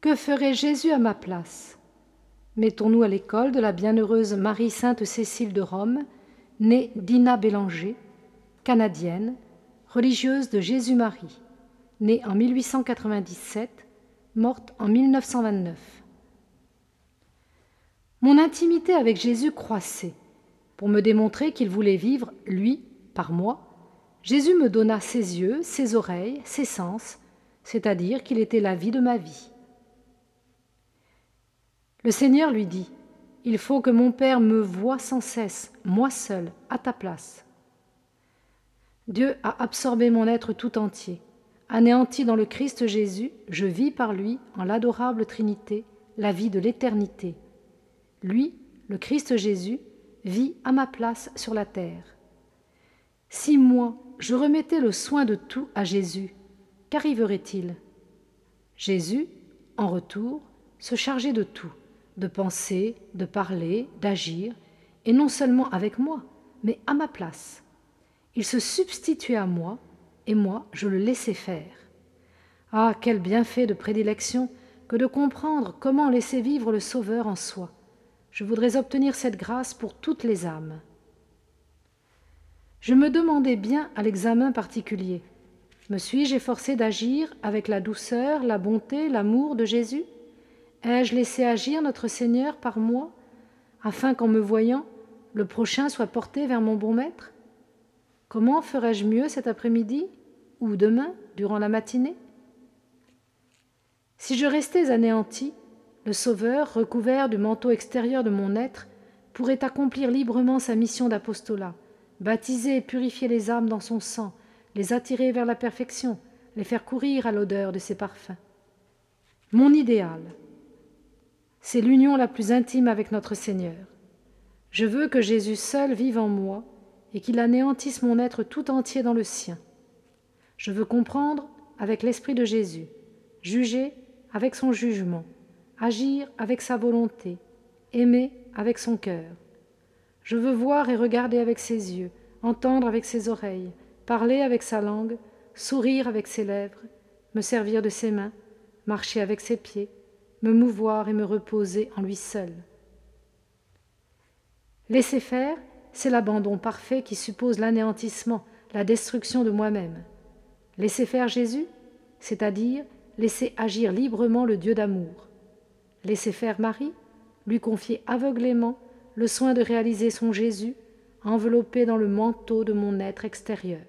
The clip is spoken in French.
Que ferait Jésus à ma place? Mettons-nous à l'école de la bienheureuse Marie-Sainte Cécile de Rome, née Dina Bélanger, canadienne, religieuse de Jésus-Marie, née en 1897, morte en 1929. Mon intimité avec Jésus croissait. Pour me démontrer qu'il voulait vivre, lui, par moi, Jésus me donna ses yeux, ses oreilles, ses sens, c'est-à-dire qu'il était la vie de ma vie. Le Seigneur lui dit, Il faut que mon Père me voie sans cesse, moi seul, à ta place. Dieu a absorbé mon être tout entier. Anéanti dans le Christ Jésus, je vis par lui, en l'adorable Trinité, la vie de l'éternité. Lui, le Christ Jésus, vit à ma place sur la terre. Si moi, je remettais le soin de tout à Jésus, qu'arriverait-il? Jésus, en retour, se chargeait de tout, de penser, de parler, d'agir, et non seulement avec moi, mais à ma place. Il se substituait à moi, et moi je le laissais faire. Ah, quel bienfait de prédilection que de comprendre comment laisser vivre le Sauveur en soi. Je voudrais obtenir cette grâce pour toutes les âmes. Je me demandais bien à l'examen particulier. Me suis-je efforcé d'agir avec la douceur, la bonté, l'amour de Jésus? Ai-je laissé agir notre Seigneur par moi, afin qu'en me voyant, le prochain soit porté vers mon bon maître? Comment ferais-je mieux cet après-midi ou demain, durant la matinée? Si je restais anéanti, le Sauveur, recouvert du manteau extérieur de mon être, pourrait accomplir librement sa mission d'apostolat baptiser et purifier les âmes dans son sang, les attirer vers la perfection, les faire courir à l'odeur de ses parfums. Mon idéal, c'est l'union la plus intime avec notre Seigneur. Je veux que Jésus seul vive en moi et qu'il anéantisse mon être tout entier dans le sien. Je veux comprendre avec l'Esprit de Jésus, juger avec son jugement, agir avec sa volonté, aimer avec son cœur. Je veux voir et regarder avec ses yeux, entendre avec ses oreilles, parler avec sa langue, sourire avec ses lèvres, me servir de ses mains, marcher avec ses pieds, me mouvoir et me reposer en lui seul. Laisser faire, c'est l'abandon parfait qui suppose l'anéantissement, la destruction de moi-même. Laisser faire Jésus, c'est-à-dire laisser agir librement le Dieu d'amour. Laisser faire Marie, lui confier aveuglément le soin de réaliser son Jésus, enveloppé dans le manteau de mon être extérieur.